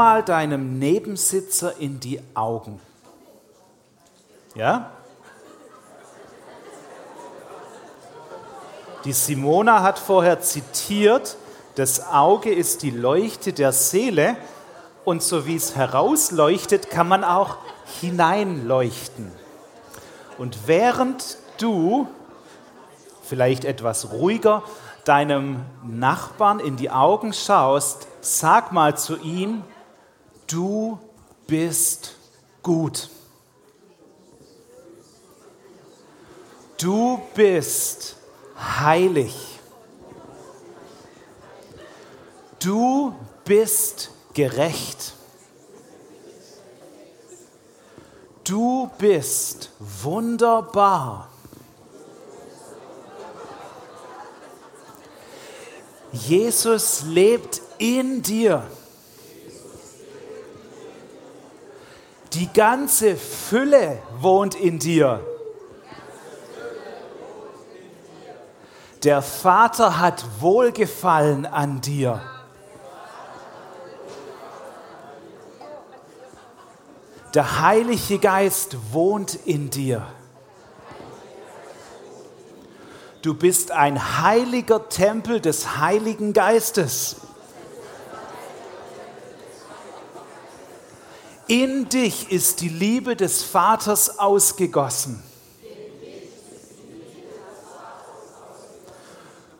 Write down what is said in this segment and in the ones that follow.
mal deinem Nebensitzer in die Augen. Ja? Die Simona hat vorher zitiert, das Auge ist die Leuchte der Seele und so wie es herausleuchtet, kann man auch hineinleuchten. Und während du vielleicht etwas ruhiger deinem Nachbarn in die Augen schaust, sag mal zu ihm, du bist gut. Du bist heilig. Du bist gerecht. Du bist wunderbar. Jesus lebt in dir. Die ganze Fülle wohnt in dir. Der Vater hat Wohlgefallen an dir. Der Heilige Geist wohnt in dir. Du bist ein heiliger Tempel des Heiligen Geistes. In dich ist die Liebe des Vaters ausgegossen.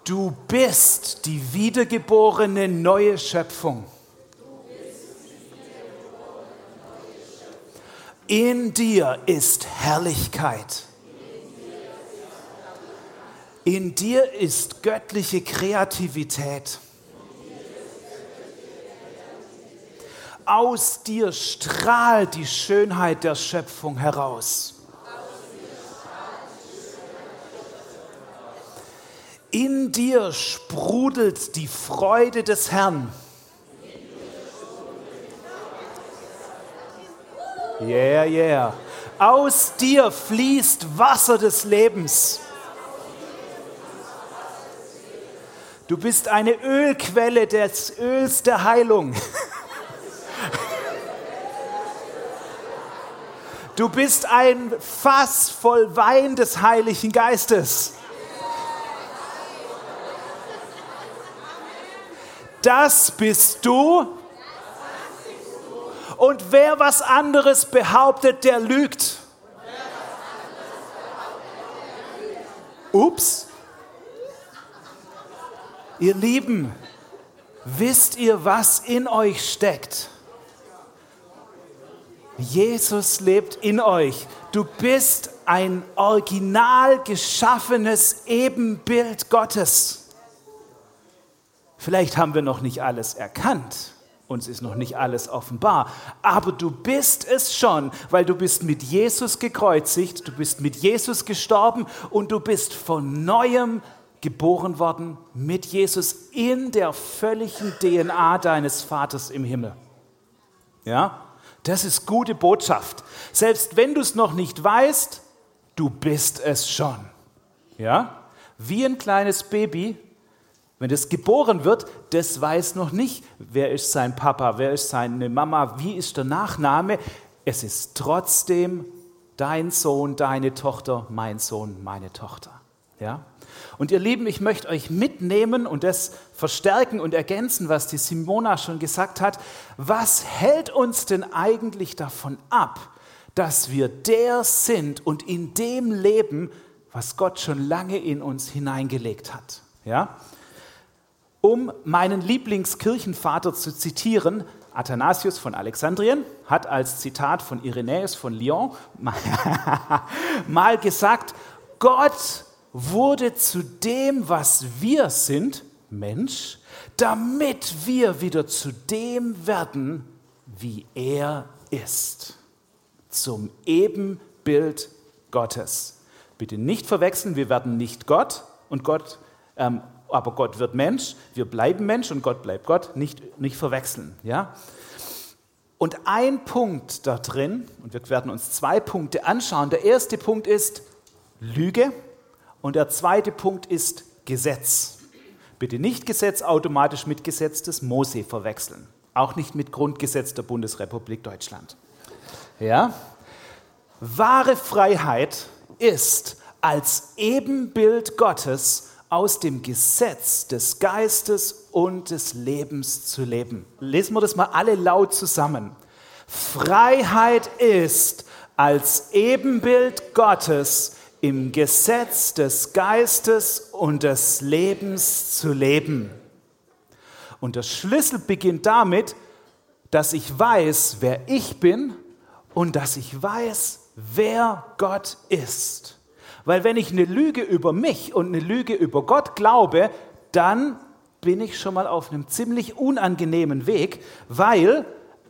Du bist die wiedergeborene neue Schöpfung. In dir ist Herrlichkeit. In dir ist göttliche Kreativität. Aus dir strahlt die Schönheit der Schöpfung heraus. In dir sprudelt die Freude des Herrn. Yeah, yeah. Aus dir fließt Wasser des Lebens. Du bist eine Ölquelle des Öls der Heilung. Du bist ein Fass voll Wein des Heiligen Geistes. Das bist du. Und wer was anderes behauptet, der lügt. Ups. Ihr Lieben, wisst ihr, was in euch steckt? Jesus lebt in euch. Du bist ein original geschaffenes Ebenbild Gottes. Vielleicht haben wir noch nicht alles erkannt, uns ist noch nicht alles offenbar, aber du bist es schon, weil du bist mit Jesus gekreuzigt, du bist mit Jesus gestorben und du bist von neuem geboren worden mit Jesus in der völligen DNA deines Vaters im Himmel. Ja, das ist gute Botschaft. Selbst wenn du es noch nicht weißt, du bist es schon. Ja, wie ein kleines Baby, wenn es geboren wird, das weiß noch nicht, wer ist sein Papa, wer ist seine Mama, wie ist der Nachname. Es ist trotzdem dein Sohn, deine Tochter, mein Sohn, meine Tochter. Ja? Und ihr Lieben, ich möchte euch mitnehmen und das verstärken und ergänzen, was die Simona schon gesagt hat. Was hält uns denn eigentlich davon ab, dass wir der sind und in dem leben, was Gott schon lange in uns hineingelegt hat? Ja? Um meinen Lieblingskirchenvater zu zitieren, Athanasius von Alexandrien hat als Zitat von Irenäus von Lyon mal gesagt, Gott wurde zu dem, was wir sind, Mensch, damit wir wieder zu dem werden, wie er ist. Zum Ebenbild Gottes. Bitte nicht verwechseln, wir werden nicht Gott und Gott, ähm, aber Gott wird Mensch, wir bleiben Mensch und Gott bleibt Gott, nicht, nicht verwechseln. Ja? Und ein Punkt da drin, und wir werden uns zwei Punkte anschauen. Der erste Punkt ist Lüge und der zweite Punkt ist Gesetz. Bitte nicht Gesetz automatisch mit Gesetz des Mose verwechseln. auch nicht mit Grundgesetz der Bundesrepublik Deutschland. Ja? Wahre Freiheit ist als Ebenbild Gottes aus dem Gesetz des Geistes und des Lebens zu leben. Lesen wir das mal alle laut zusammen. Freiheit ist als Ebenbild Gottes im Gesetz des Geistes und des Lebens zu leben. Und der Schlüssel beginnt damit, dass ich weiß, wer ich bin und dass ich weiß, wer Gott ist. Weil wenn ich eine Lüge über mich und eine Lüge über Gott glaube, dann bin ich schon mal auf einem ziemlich unangenehmen Weg, weil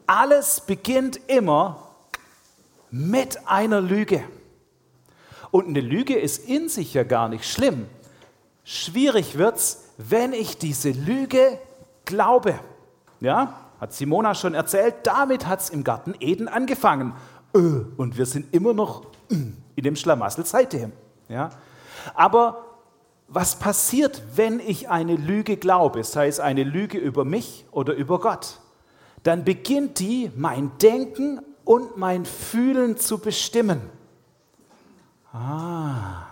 alles beginnt immer mit einer Lüge. Und eine Lüge ist in sich ja gar nicht schlimm. Schwierig wird's, wenn ich diese Lüge glaube. Ja, hat Simona schon erzählt, damit hat es im Garten Eden angefangen. Und wir sind immer noch in dem Schlamassel seitdem. Ja? Aber was passiert, wenn ich eine Lüge glaube, sei es eine Lüge über mich oder über Gott? Dann beginnt die, mein Denken und mein Fühlen zu bestimmen. Ah,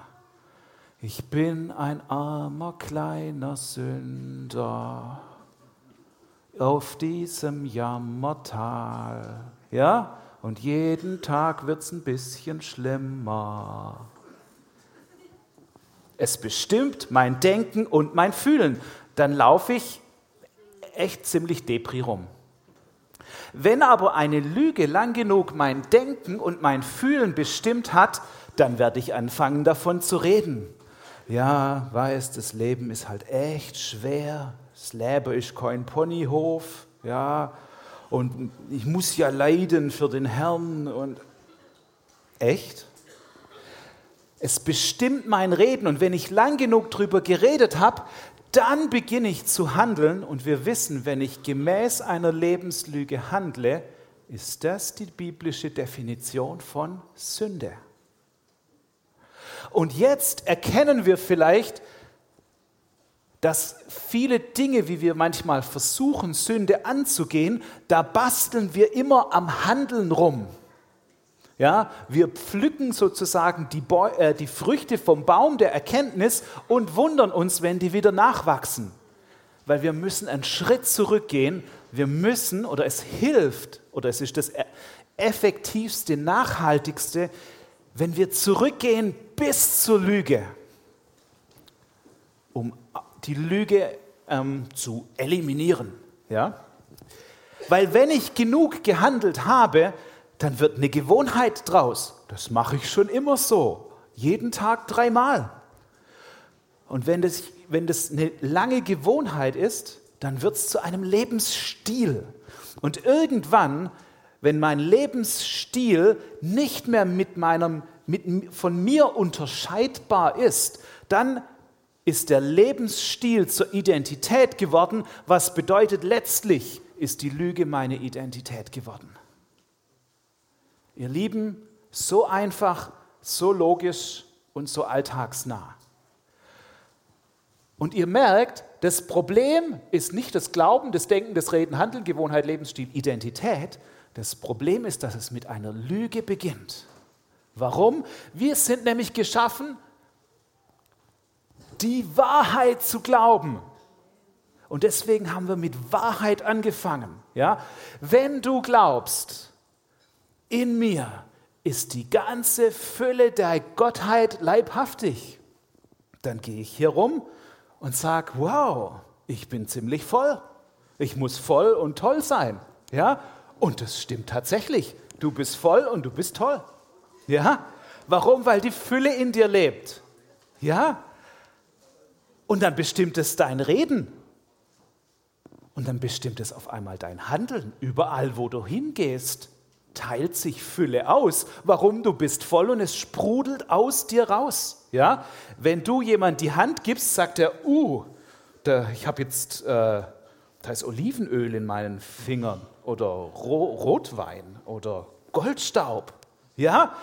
ich bin ein armer kleiner Sünder auf diesem Jammertal. Ja? Und jeden Tag wird es ein bisschen schlimmer. Es bestimmt mein Denken und mein Fühlen. Dann laufe ich echt ziemlich depri rum. Wenn aber eine Lüge lang genug mein Denken und mein Fühlen bestimmt hat, dann werde ich anfangen davon zu reden. Ja, weiß, das Leben ist halt echt schwer. Das Leben ist kein Ponyhof. Ja, und ich muss ja leiden für den Herrn und echt? Es bestimmt mein Reden und wenn ich lang genug drüber geredet habe, dann beginne ich zu handeln und wir wissen, wenn ich gemäß einer Lebenslüge handle, ist das die biblische Definition von Sünde. Und jetzt erkennen wir vielleicht, dass viele Dinge, wie wir manchmal versuchen, Sünde anzugehen, da basteln wir immer am Handeln rum. Ja, wir pflücken sozusagen die, äh, die Früchte vom Baum der Erkenntnis und wundern uns, wenn die wieder nachwachsen. Weil wir müssen einen Schritt zurückgehen. Wir müssen, oder es hilft, oder es ist das e-, effektivste, nachhaltigste, wenn wir zurückgehen bis zur Lüge, um die Lüge ähm, zu eliminieren. Ja? Weil wenn ich genug gehandelt habe, dann wird eine Gewohnheit draus. Das mache ich schon immer so. Jeden Tag dreimal. Und wenn das, wenn das eine lange Gewohnheit ist, dann wird es zu einem Lebensstil. Und irgendwann, wenn mein Lebensstil nicht mehr mit meinem, mit, von mir unterscheidbar ist, dann ist der Lebensstil zur Identität geworden, was bedeutet letztlich ist die Lüge meine Identität geworden. Ihr Lieben, so einfach, so logisch und so alltagsnah. Und ihr merkt, das Problem ist nicht das Glauben, das Denken, das Reden, Handeln, Gewohnheit, Lebensstil, Identität. Das Problem ist, dass es mit einer Lüge beginnt. Warum? Wir sind nämlich geschaffen, die Wahrheit zu glauben. Und deswegen haben wir mit Wahrheit angefangen. Ja? Wenn du glaubst, in mir ist die ganze Fülle der Gottheit leibhaftig. Dann gehe ich hier rum und sage, wow, ich bin ziemlich voll. Ich muss voll und toll sein. Ja? Und das stimmt tatsächlich. Du bist voll und du bist toll. Ja? Warum? Weil die Fülle in dir lebt. Ja? Und dann bestimmt es dein Reden. Und dann bestimmt es auf einmal dein Handeln, überall, wo du hingehst teilt sich Fülle aus. Warum? Du bist voll und es sprudelt aus dir raus. Ja? Wenn du jemand die Hand gibst, sagt er, uh, da, ich habe jetzt, äh, da ist Olivenöl in meinen Fingern oder Ro Rotwein oder Goldstaub. Ja?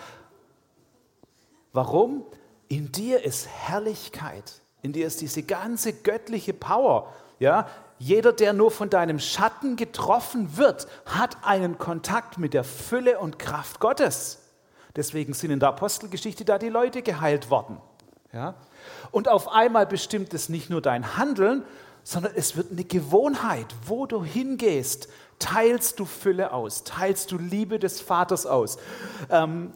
Warum? In dir ist Herrlichkeit. In dir ist diese ganze göttliche Power. Ja? jeder, der nur von deinem Schatten getroffen wird, hat einen Kontakt mit der Fülle und Kraft Gottes. Deswegen sind in der Apostelgeschichte da die Leute geheilt worden. Ja? Und auf einmal bestimmt es nicht nur dein Handeln, sondern es wird eine Gewohnheit. Wo du hingehst, teilst du Fülle aus, teilst du Liebe des Vaters aus. Ähm,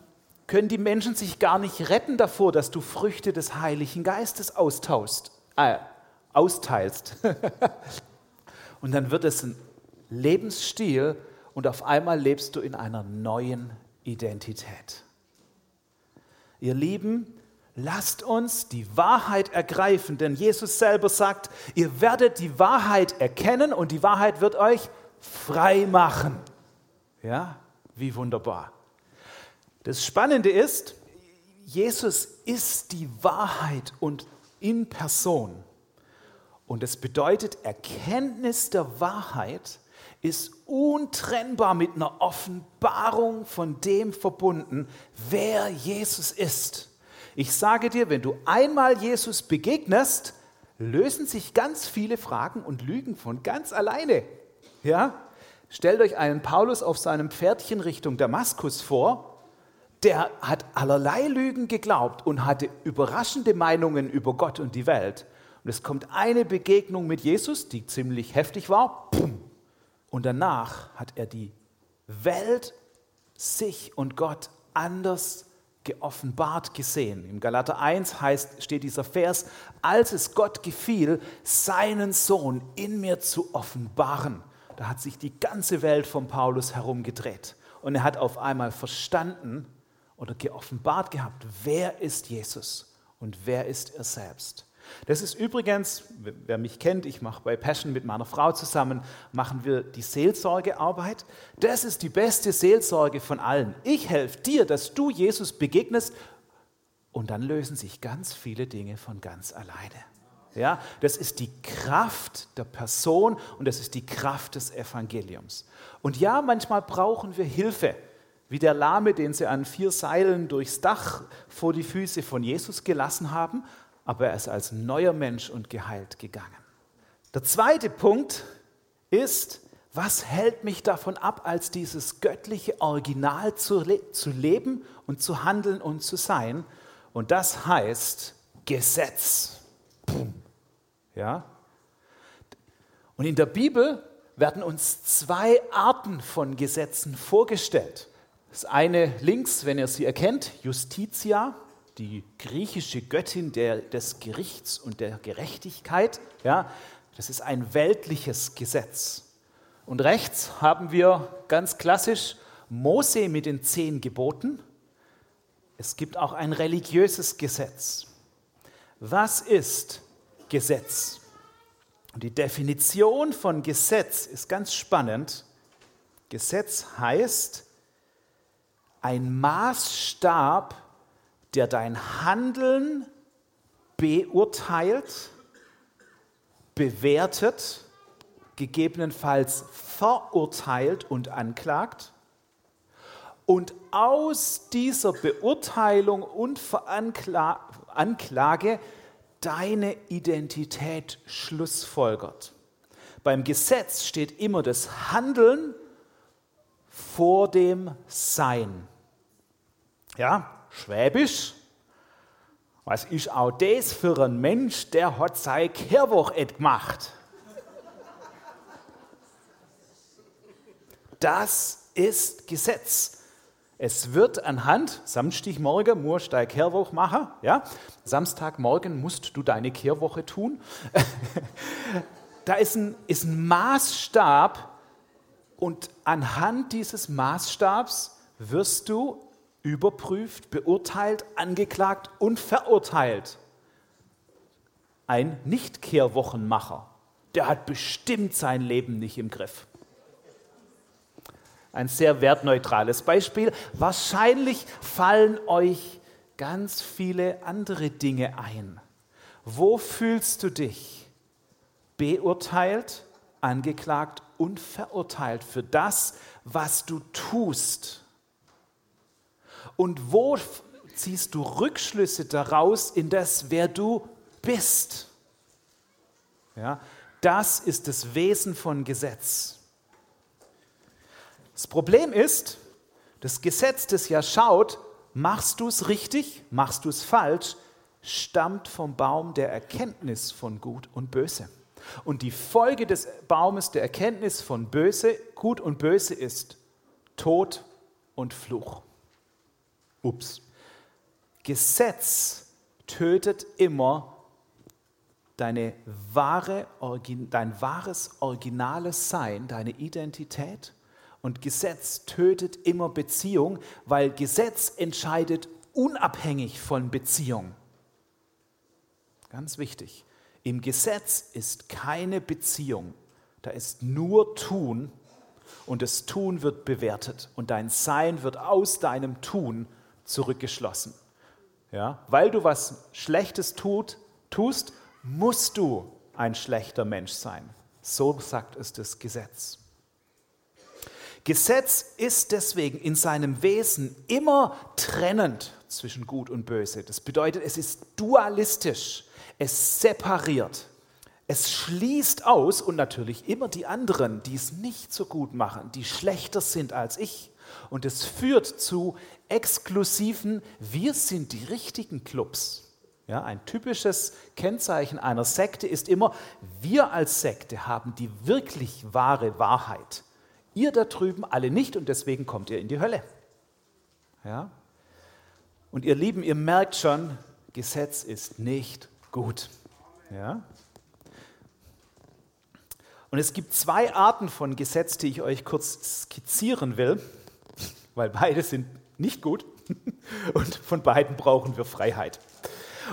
können die Menschen sich gar nicht retten davor, dass du Früchte des Heiligen Geistes austaust, äh, austeilst. und dann wird es ein Lebensstil und auf einmal lebst du in einer neuen Identität. Ihr Lieben, lasst uns die Wahrheit ergreifen, denn Jesus selber sagt, ihr werdet die Wahrheit erkennen und die Wahrheit wird euch frei machen. Ja, wie wunderbar. Das Spannende ist, Jesus ist die Wahrheit und in Person. Und das bedeutet, Erkenntnis der Wahrheit ist untrennbar mit einer Offenbarung von dem verbunden, wer Jesus ist. Ich sage dir, wenn du einmal Jesus begegnest, lösen sich ganz viele Fragen und Lügen von ganz alleine. Ja? Stellt euch einen Paulus auf seinem Pferdchen Richtung Damaskus vor. Der hat allerlei Lügen geglaubt und hatte überraschende Meinungen über Gott und die Welt. Und es kommt eine Begegnung mit Jesus, die ziemlich heftig war. Und danach hat er die Welt, sich und Gott anders geoffenbart gesehen. Im Galater 1 heißt, steht dieser Vers, als es Gott gefiel, seinen Sohn in mir zu offenbaren. Da hat sich die ganze Welt von Paulus herumgedreht. Und er hat auf einmal verstanden oder geoffenbart gehabt, wer ist Jesus und wer ist er selbst. Das ist übrigens, wer mich kennt, ich mache bei Passion mit meiner Frau zusammen, machen wir die Seelsorgearbeit. Das ist die beste Seelsorge von allen. Ich helfe dir, dass du Jesus begegnest und dann lösen sich ganz viele Dinge von ganz alleine. Ja, das ist die Kraft der Person und das ist die Kraft des Evangeliums. Und ja, manchmal brauchen wir Hilfe, wie der Lahme, den sie an vier Seilen durchs Dach vor die Füße von Jesus gelassen haben aber er ist als neuer Mensch und geheilt gegangen. Der zweite Punkt ist, was hält mich davon ab, als dieses göttliche Original zu, le zu leben und zu handeln und zu sein? Und das heißt Gesetz. Ja? Und in der Bibel werden uns zwei Arten von Gesetzen vorgestellt. Das eine links, wenn ihr sie erkennt, Justitia, die griechische Göttin der, des Gerichts und der Gerechtigkeit. Ja, das ist ein weltliches Gesetz. Und rechts haben wir ganz klassisch Mose mit den zehn Geboten. Es gibt auch ein religiöses Gesetz. Was ist Gesetz? Und die Definition von Gesetz ist ganz spannend. Gesetz heißt ein Maßstab der dein Handeln beurteilt, bewertet, gegebenenfalls verurteilt und anklagt und aus dieser Beurteilung und Veranklage deine Identität schlussfolgert. Beim Gesetz steht immer das Handeln vor dem Sein. Ja, Schwäbisch. Was ist auch das für ein Mensch, der hat sein Kehrwoch gemacht? Das ist Gesetz. Es wird anhand, Samstagmorgen musst du deine Kehrwoche machen, ja? Samstagmorgen musst du deine Kehrwoche tun. da ist ein, ist ein Maßstab und anhand dieses Maßstabs wirst du überprüft, beurteilt, angeklagt und verurteilt. Ein Nicht-Kehrwochenmacher, der hat bestimmt sein Leben nicht im Griff. Ein sehr wertneutrales Beispiel. Wahrscheinlich fallen euch ganz viele andere Dinge ein. Wo fühlst du dich beurteilt, angeklagt und verurteilt für das, was du tust? Und wo ziehst du Rückschlüsse daraus in das, wer du bist? Ja, Das ist das Wesen von Gesetz. Das Problem ist, das Gesetz, das ja schaut, machst du es richtig, machst du es falsch, stammt vom Baum der Erkenntnis von Gut und Böse. Und die Folge des Baumes der Erkenntnis von Böse, Gut und Böse ist Tod und Fluch. Ups. Gesetz tötet immer deine wahre, dein wahres, originales Sein, deine Identität. Und Gesetz tötet immer Beziehung, weil Gesetz entscheidet unabhängig von Beziehung. Ganz wichtig. Im Gesetz ist keine Beziehung. Da ist nur Tun und das Tun wird bewertet und dein Sein wird aus deinem Tun zurückgeschlossen. Ja? Weil du was Schlechtes tut, tust, musst du ein schlechter Mensch sein. So sagt es das Gesetz. Gesetz ist deswegen in seinem Wesen immer trennend zwischen Gut und Böse. Das bedeutet, es ist dualistisch, es separiert, es schließt aus und natürlich immer die anderen, die es nicht so gut machen, die schlechter sind als ich. Und es führt zu exklusiven, wir sind die richtigen Clubs. Ja, ein typisches Kennzeichen einer Sekte ist immer, wir als Sekte haben die wirklich wahre Wahrheit. Ihr da drüben alle nicht und deswegen kommt ihr in die Hölle. Ja? Und ihr Lieben, ihr merkt schon, Gesetz ist nicht gut. Ja? Und es gibt zwei Arten von Gesetz, die ich euch kurz skizzieren will, weil beide sind nicht gut und von beiden brauchen wir Freiheit.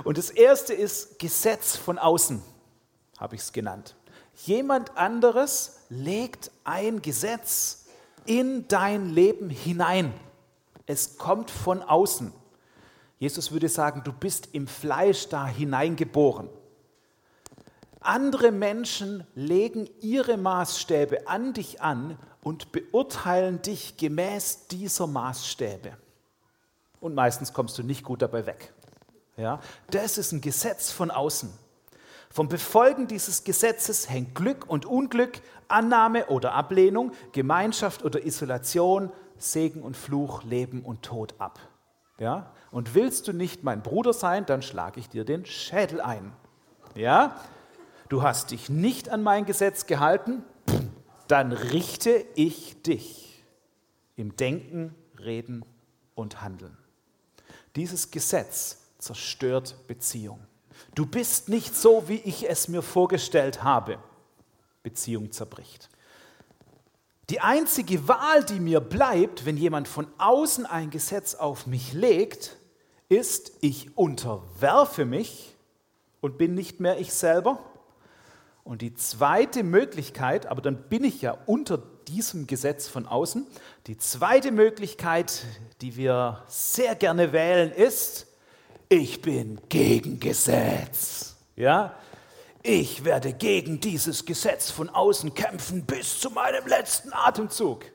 Und das erste ist Gesetz von außen, habe ich es genannt. Jemand anderes legt ein Gesetz in dein Leben hinein. Es kommt von außen. Jesus würde sagen, du bist im Fleisch da hineingeboren. Andere Menschen legen ihre Maßstäbe an dich an und beurteilen dich gemäß dieser Maßstäbe. Und meistens kommst du nicht gut dabei weg. Ja, das ist ein Gesetz von außen. Vom Befolgen dieses Gesetzes hängt Glück und Unglück, Annahme oder Ablehnung, Gemeinschaft oder Isolation, Segen und Fluch, Leben und Tod ab. Ja? Und willst du nicht mein Bruder sein, dann schlage ich dir den Schädel ein. Ja? Du hast dich nicht an mein Gesetz gehalten, dann richte ich dich im Denken, Reden und Handeln. Dieses Gesetz zerstört Beziehung. Du bist nicht so, wie ich es mir vorgestellt habe. Beziehung zerbricht. Die einzige Wahl, die mir bleibt, wenn jemand von außen ein Gesetz auf mich legt, ist, ich unterwerfe mich und bin nicht mehr ich selber. Und die zweite Möglichkeit, aber dann bin ich ja unter diesem Gesetz von außen, die zweite Möglichkeit, die wir sehr gerne wählen, ist, ich bin gegen Gesetz. Ja? Ich werde gegen dieses Gesetz von außen kämpfen bis zu meinem letzten Atemzug.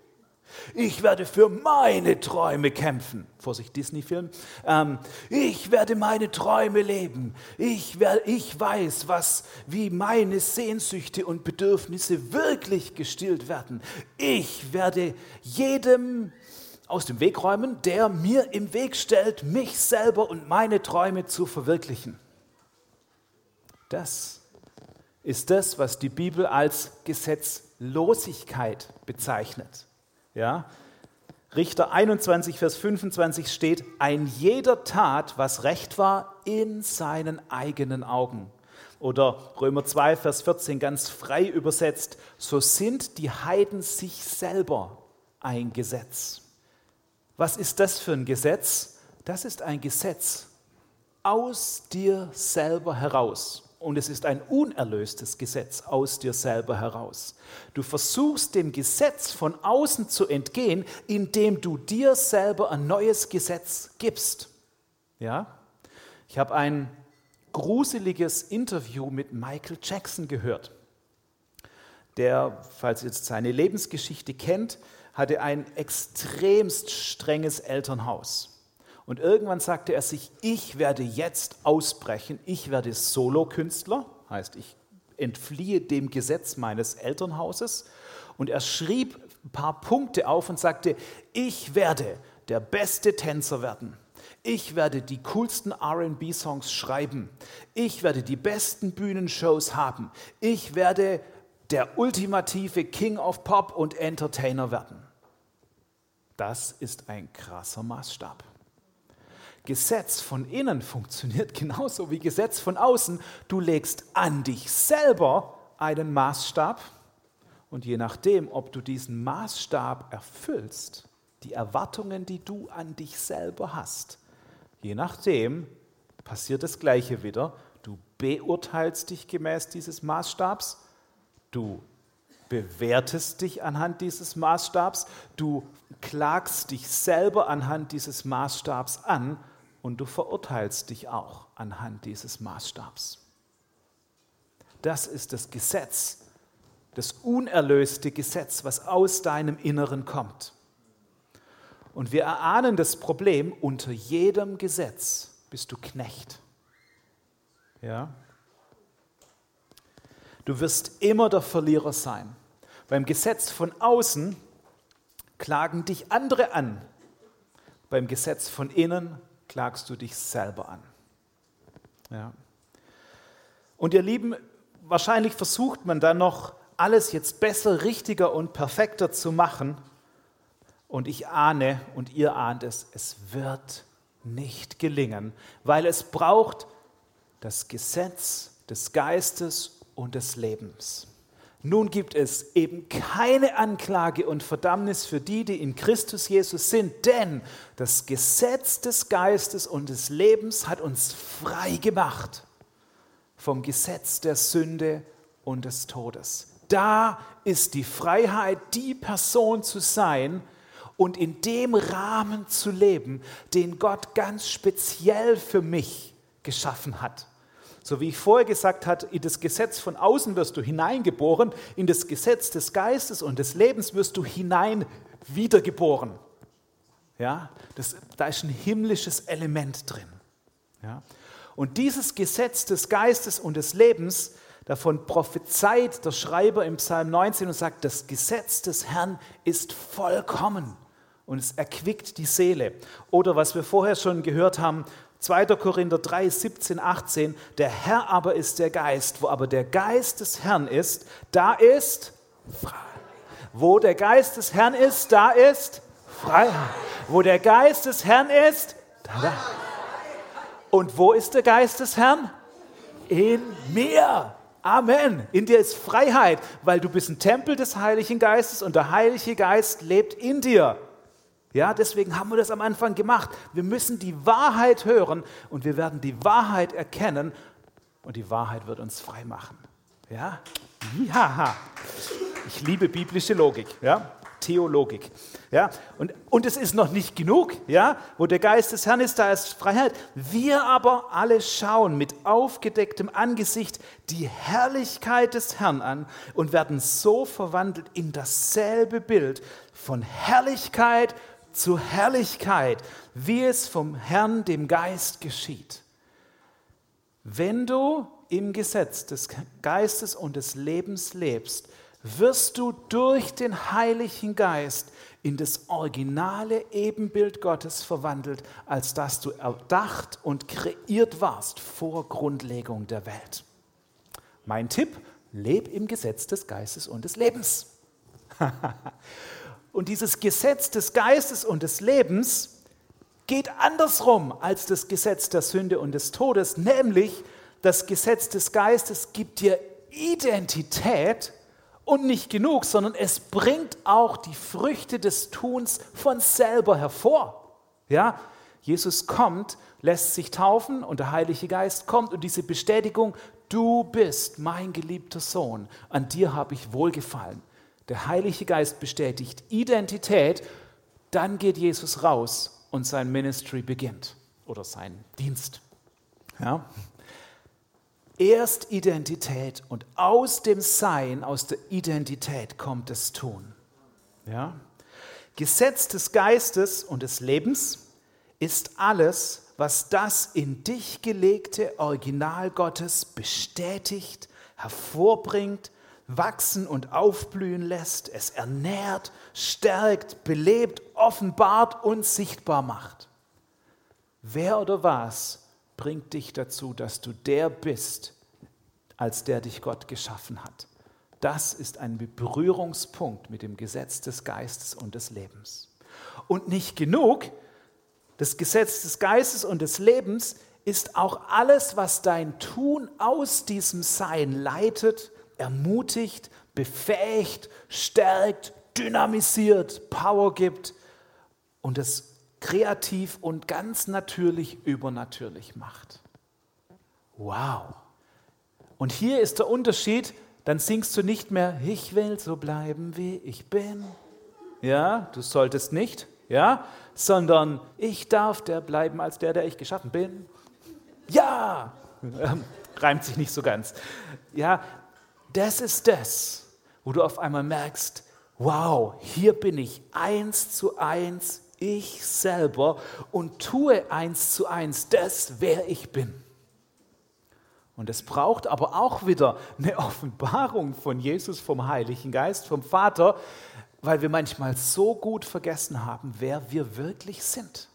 Ich werde für meine Träume kämpfen. Vorsicht, Disney-Film. Ähm, ich werde meine Träume leben. Ich, werde, ich weiß, was, wie meine Sehnsüchte und Bedürfnisse wirklich gestillt werden. Ich werde jedem aus dem Weg räumen, der mir im Weg stellt, mich selber und meine Träume zu verwirklichen. Das ist das, was die Bibel als Gesetzlosigkeit bezeichnet. Ja? Richter 21, Vers 25 steht, ein jeder tat, was recht war, in seinen eigenen Augen. Oder Römer 2, Vers 14 ganz frei übersetzt, so sind die Heiden sich selber ein Gesetz. Was ist das für ein Gesetz? Das ist ein Gesetz aus dir selber heraus. Und es ist ein unerlöstes Gesetz aus dir selber heraus. Du versuchst dem Gesetz von außen zu entgehen, indem du dir selber ein neues Gesetz gibst. Ja? Ich habe ein gruseliges Interview mit Michael Jackson gehört. Der, falls ihr jetzt seine Lebensgeschichte kennt, hatte ein extremst strenges Elternhaus. Und irgendwann sagte er sich, ich werde jetzt ausbrechen, ich werde Solokünstler, heißt ich entfliehe dem Gesetz meines Elternhauses. Und er schrieb ein paar Punkte auf und sagte, ich werde der beste Tänzer werden. Ich werde die coolsten RB-Songs schreiben. Ich werde die besten Bühnenshows haben. Ich werde der ultimative King of Pop und Entertainer werden. Das ist ein krasser Maßstab. Gesetz von innen funktioniert genauso wie Gesetz von außen. Du legst an dich selber einen Maßstab und je nachdem, ob du diesen Maßstab erfüllst, die Erwartungen, die du an dich selber hast, je nachdem passiert das Gleiche wieder. Du beurteilst dich gemäß dieses Maßstabs, du bewertest dich anhand dieses Maßstabs, du klagst dich selber anhand dieses Maßstabs an und du verurteilst dich auch anhand dieses Maßstabs. Das ist das Gesetz, das unerlöste Gesetz, was aus deinem Inneren kommt. Und wir erahnen das Problem, unter jedem Gesetz bist du Knecht. Ja? Du wirst immer der Verlierer sein. Beim Gesetz von außen klagen dich andere an. Beim Gesetz von innen klagst du dich selber an. Ja. Und ihr Lieben, wahrscheinlich versucht man dann noch, alles jetzt besser, richtiger und perfekter zu machen. Und ich ahne und ihr ahnt es, es wird nicht gelingen, weil es braucht das Gesetz des Geistes und des Lebens. Nun gibt es eben keine Anklage und Verdammnis für die, die in Christus Jesus sind, denn das Gesetz des Geistes und des Lebens hat uns frei gemacht vom Gesetz der Sünde und des Todes. Da ist die Freiheit, die Person zu sein und in dem Rahmen zu leben, den Gott ganz speziell für mich geschaffen hat. So wie ich vorher gesagt habe, in das Gesetz von außen wirst du hineingeboren, in das Gesetz des Geistes und des Lebens wirst du hinein wiedergeboren. Ja, das, da ist ein himmlisches Element drin. Ja. Und dieses Gesetz des Geistes und des Lebens, davon prophezeit der Schreiber im Psalm 19 und sagt, das Gesetz des Herrn ist vollkommen und es erquickt die Seele. Oder was wir vorher schon gehört haben, 2. Korinther 3, 17, 18, der Herr aber ist der Geist, wo aber der Geist des Herrn ist, da ist Freiheit. Wo der Geist des Herrn ist, da ist Freiheit. Wo der Geist des Herrn ist, da, da. Und wo ist der Geist des Herrn? In mir. Amen. In dir ist Freiheit, weil du bist ein Tempel des Heiligen Geistes und der Heilige Geist lebt in dir. Ja, deswegen haben wir das am Anfang gemacht. Wir müssen die Wahrheit hören und wir werden die Wahrheit erkennen und die Wahrheit wird uns frei machen. Ja? Ja. Ich liebe biblische Logik, ja? Theologik. Ja? Und, und es ist noch nicht genug, ja? wo der Geist des Herrn ist, da ist Freiheit. Wir aber alle schauen mit aufgedecktem Angesicht die Herrlichkeit des Herrn an und werden so verwandelt in dasselbe Bild von Herrlichkeit zur Herrlichkeit, wie es vom Herrn, dem Geist, geschieht. Wenn du im Gesetz des Geistes und des Lebens lebst, wirst du durch den Heiligen Geist in das originale Ebenbild Gottes verwandelt, als dass du erdacht und kreiert warst vor Grundlegung der Welt. Mein Tipp, leb im Gesetz des Geistes und des Lebens. Und dieses Gesetz des Geistes und des Lebens geht andersrum als das Gesetz der Sünde und des Todes, nämlich das Gesetz des Geistes gibt dir Identität und nicht genug, sondern es bringt auch die Früchte des Tuns von selber hervor. Ja, Jesus kommt, lässt sich taufen und der Heilige Geist kommt und diese Bestätigung, du bist mein geliebter Sohn, an dir habe ich wohlgefallen der Heilige Geist bestätigt Identität, dann geht Jesus raus und sein Ministry beginnt oder sein Dienst. Ja? Erst Identität und aus dem Sein, aus der Identität kommt das Tun. Ja? Gesetz des Geistes und des Lebens ist alles, was das in dich gelegte Original Gottes bestätigt, hervorbringt, wachsen und aufblühen lässt, es ernährt, stärkt, belebt, offenbart und sichtbar macht. Wer oder was bringt dich dazu, dass du der bist, als der dich Gott geschaffen hat? Das ist ein Berührungspunkt mit dem Gesetz des Geistes und des Lebens. Und nicht genug, das Gesetz des Geistes und des Lebens ist auch alles, was dein Tun aus diesem Sein leitet, ermutigt, befähigt, stärkt, dynamisiert, Power gibt und es kreativ und ganz natürlich übernatürlich macht. Wow. Und hier ist der Unterschied, dann singst du nicht mehr, ich will so bleiben, wie ich bin. Ja, du solltest nicht, ja, sondern ich darf der bleiben als der, der ich geschaffen bin. Ja, reimt sich nicht so ganz. Ja, das ist das, wo du auf einmal merkst, wow, hier bin ich eins zu eins, ich selber und tue eins zu eins das, wer ich bin. Und es braucht aber auch wieder eine Offenbarung von Jesus, vom Heiligen Geist, vom Vater, weil wir manchmal so gut vergessen haben, wer wir wirklich sind.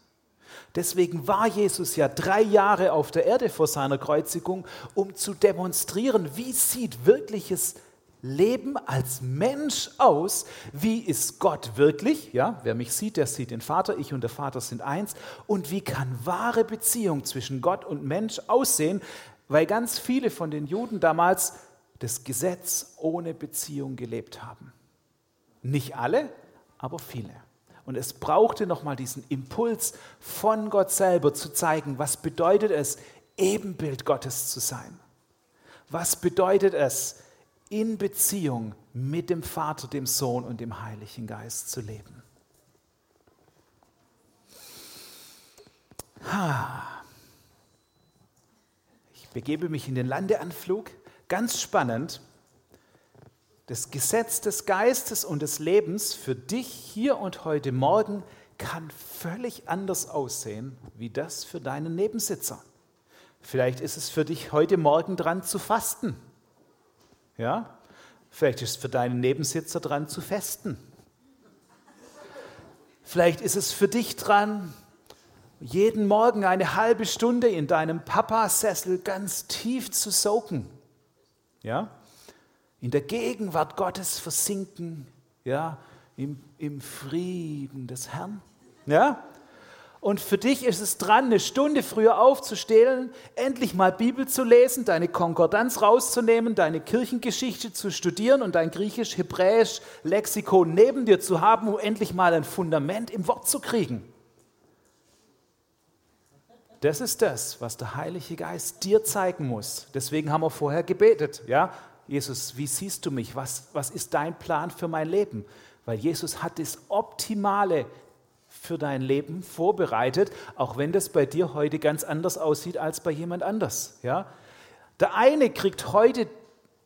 Deswegen war Jesus ja drei Jahre auf der Erde vor seiner Kreuzigung, um zu demonstrieren, wie sieht wirkliches Leben als Mensch aus, wie ist Gott wirklich, ja, wer mich sieht, der sieht den Vater, ich und der Vater sind eins, und wie kann wahre Beziehung zwischen Gott und Mensch aussehen, weil ganz viele von den Juden damals das Gesetz ohne Beziehung gelebt haben. Nicht alle, aber viele. Und es brauchte nochmal diesen Impuls von Gott selber zu zeigen, was bedeutet es, Ebenbild Gottes zu sein. Was bedeutet es, in Beziehung mit dem Vater, dem Sohn und dem Heiligen Geist zu leben. Ich begebe mich in den Landeanflug. Ganz spannend das Gesetz des Geistes und des Lebens für dich hier und heute Morgen kann völlig anders aussehen wie das für deinen Nebensitzer. Vielleicht ist es für dich heute Morgen dran zu fasten. Ja? Vielleicht ist es für deinen Nebensitzer dran zu festen. Vielleicht ist es für dich dran, jeden Morgen eine halbe Stunde in deinem Papasessel ganz tief zu soaken. Ja? In der Gegenwart Gottes versinken, ja, im, im Frieden des Herrn. Ja? Und für dich ist es dran, eine Stunde früher aufzustehen, endlich mal Bibel zu lesen, deine Konkordanz rauszunehmen, deine Kirchengeschichte zu studieren und dein griechisch-hebräisch Lexikon neben dir zu haben, um endlich mal ein Fundament im Wort zu kriegen. Das ist das, was der Heilige Geist dir zeigen muss. Deswegen haben wir vorher gebetet. Ja? Jesus, wie siehst du mich? Was, was ist dein Plan für mein Leben? Weil Jesus hat das Optimale für dein Leben vorbereitet, auch wenn das bei dir heute ganz anders aussieht als bei jemand anders. Ja? Der eine kriegt heute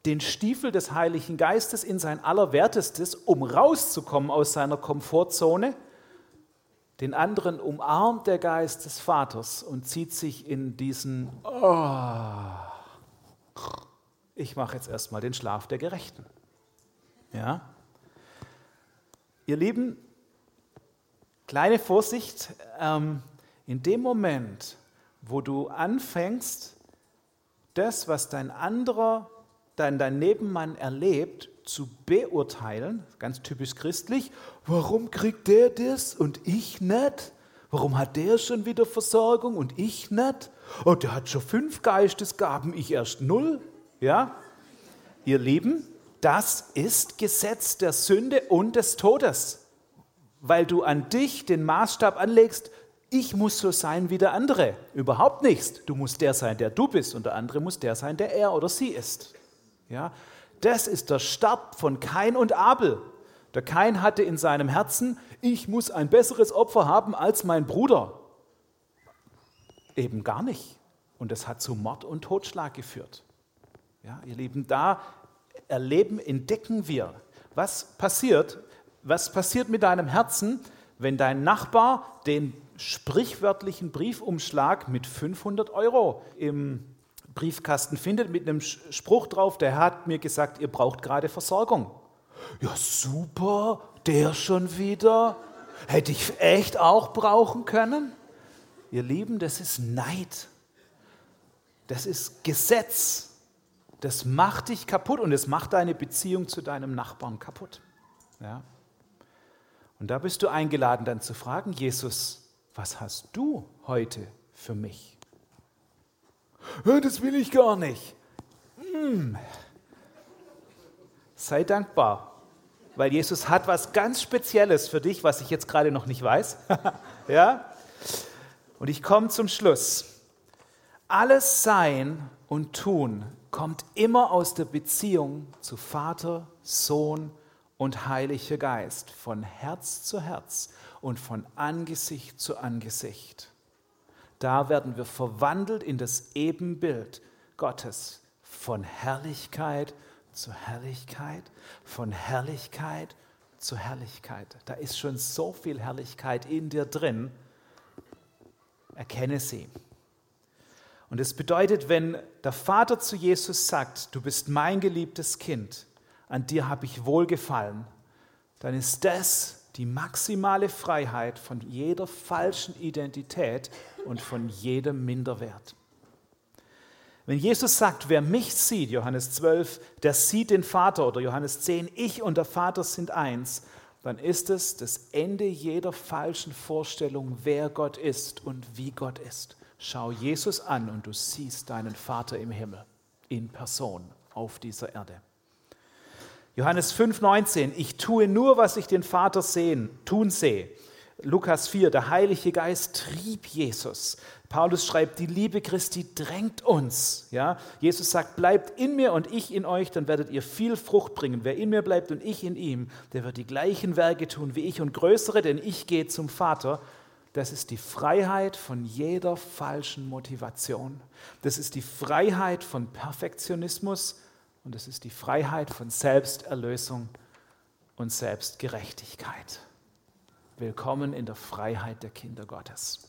den Stiefel des Heiligen Geistes in sein Allerwertestes, um rauszukommen aus seiner Komfortzone. Den anderen umarmt der Geist des Vaters und zieht sich in diesen oh, ich mache jetzt erstmal den Schlaf der Gerechten. Ja? Ihr Lieben, kleine Vorsicht, ähm, in dem Moment, wo du anfängst, das, was dein anderer, dein, dein Nebenmann erlebt, zu beurteilen, ganz typisch christlich, warum kriegt der das und ich nicht? Warum hat der schon wieder Versorgung und ich nicht? Oh, der hat schon fünf Geistesgaben, ich erst null. Ja? Ihr Lieben, das ist Gesetz der Sünde und des Todes, weil du an dich den Maßstab anlegst, ich muss so sein wie der andere. Überhaupt nichts. Du musst der sein, der du bist, und der andere muss der sein, der er oder sie ist. Ja? Das ist der Start von Kain und Abel. Der Kain hatte in seinem Herzen, ich muss ein besseres Opfer haben als mein Bruder. Eben gar nicht. Und das hat zu Mord und Totschlag geführt. Ja, ihr Lieben, da erleben, entdecken wir, was passiert, was passiert mit deinem Herzen, wenn dein Nachbar den sprichwörtlichen Briefumschlag mit 500 Euro im Briefkasten findet mit einem Spruch drauf, der hat mir gesagt, ihr braucht gerade Versorgung. Ja, super, der schon wieder. Hätte ich echt auch brauchen können? Ihr Lieben, das ist Neid. Das ist Gesetz. Das macht dich kaputt und es macht deine Beziehung zu deinem Nachbarn kaputt. Ja? Und da bist du eingeladen, dann zu fragen, Jesus, was hast du heute für mich? Das will ich gar nicht. Hm. Sei dankbar, weil Jesus hat was ganz Spezielles für dich, was ich jetzt gerade noch nicht weiß. ja? Und ich komme zum Schluss. Alles Sein und Tun kommt immer aus der Beziehung zu Vater, Sohn und Heiliger Geist, von Herz zu Herz und von Angesicht zu Angesicht. Da werden wir verwandelt in das Ebenbild Gottes von Herrlichkeit zu Herrlichkeit, von Herrlichkeit zu Herrlichkeit. Da ist schon so viel Herrlichkeit in dir drin. Erkenne sie. Und es bedeutet, wenn der Vater zu Jesus sagt, du bist mein geliebtes Kind, an dir habe ich wohlgefallen, dann ist das die maximale Freiheit von jeder falschen Identität und von jedem Minderwert. Wenn Jesus sagt, wer mich sieht, Johannes 12, der sieht den Vater oder Johannes 10, ich und der Vater sind eins, dann ist es das Ende jeder falschen Vorstellung, wer Gott ist und wie Gott ist. Schau Jesus an und du siehst deinen Vater im Himmel in Person auf dieser Erde. Johannes 5,19, ich tue nur, was ich den Vater sehen, tun sehe. Lukas 4, der Heilige Geist trieb Jesus. Paulus schreibt, die Liebe Christi drängt uns. Ja? Jesus sagt, bleibt in mir und ich in euch, dann werdet ihr viel Frucht bringen. Wer in mir bleibt und ich in ihm, der wird die gleichen Werke tun wie ich und größere, denn ich gehe zum Vater. Das ist die Freiheit von jeder falschen Motivation. Das ist die Freiheit von Perfektionismus und das ist die Freiheit von Selbsterlösung und Selbstgerechtigkeit. Willkommen in der Freiheit der Kinder Gottes.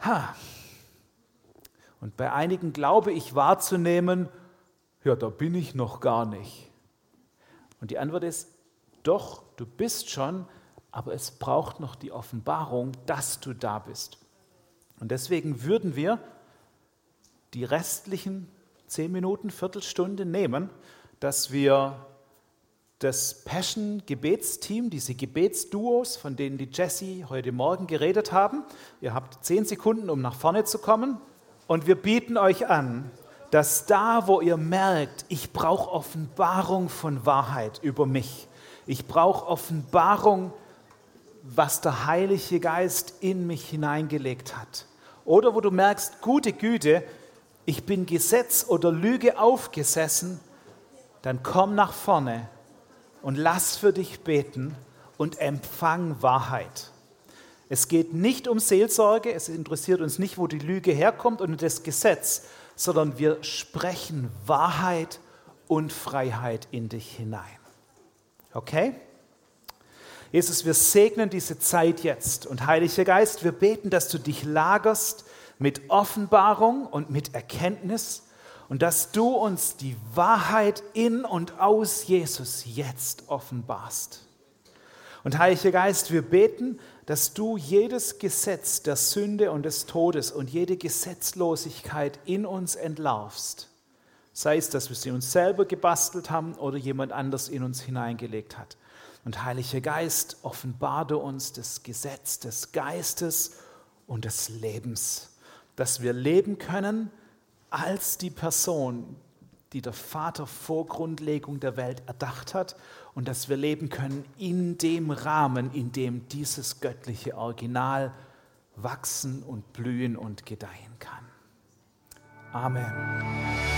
Ha. Und bei einigen glaube ich wahrzunehmen, ja, da bin ich noch gar nicht. Und die Antwort ist, doch, du bist schon, aber es braucht noch die Offenbarung, dass du da bist. Und deswegen würden wir die restlichen zehn Minuten, Viertelstunde nehmen, dass wir das Passion-Gebetsteam, diese Gebetsduos, von denen die Jesse heute Morgen geredet haben. Ihr habt zehn Sekunden, um nach vorne zu kommen. Und wir bieten euch an, dass da, wo ihr merkt, ich brauche Offenbarung von Wahrheit über mich, ich brauche Offenbarung, was der Heilige Geist in mich hineingelegt hat. Oder wo du merkst, gute Güte, ich bin Gesetz oder Lüge aufgesessen, dann komm nach vorne und lass für dich beten und empfang Wahrheit. Es geht nicht um Seelsorge, es interessiert uns nicht, wo die Lüge herkommt und das Gesetz, sondern wir sprechen Wahrheit und Freiheit in dich hinein. Okay? Jesus, wir segnen diese Zeit jetzt und Heiliger Geist, wir beten, dass du dich lagerst mit Offenbarung und mit Erkenntnis und dass du uns die Wahrheit in und aus Jesus jetzt offenbarst. Und Heiliger Geist, wir beten, dass du jedes Gesetz der Sünde und des Todes und jede Gesetzlosigkeit in uns entlarvst. Sei es, dass wir sie uns selber gebastelt haben oder jemand anders in uns hineingelegt hat. Und Heiliger Geist, offenbare uns das Gesetz des Geistes und des Lebens, dass wir leben können als die Person, die der Vater vor Grundlegung der Welt erdacht hat und dass wir leben können in dem Rahmen, in dem dieses göttliche Original wachsen und blühen und gedeihen kann. Amen.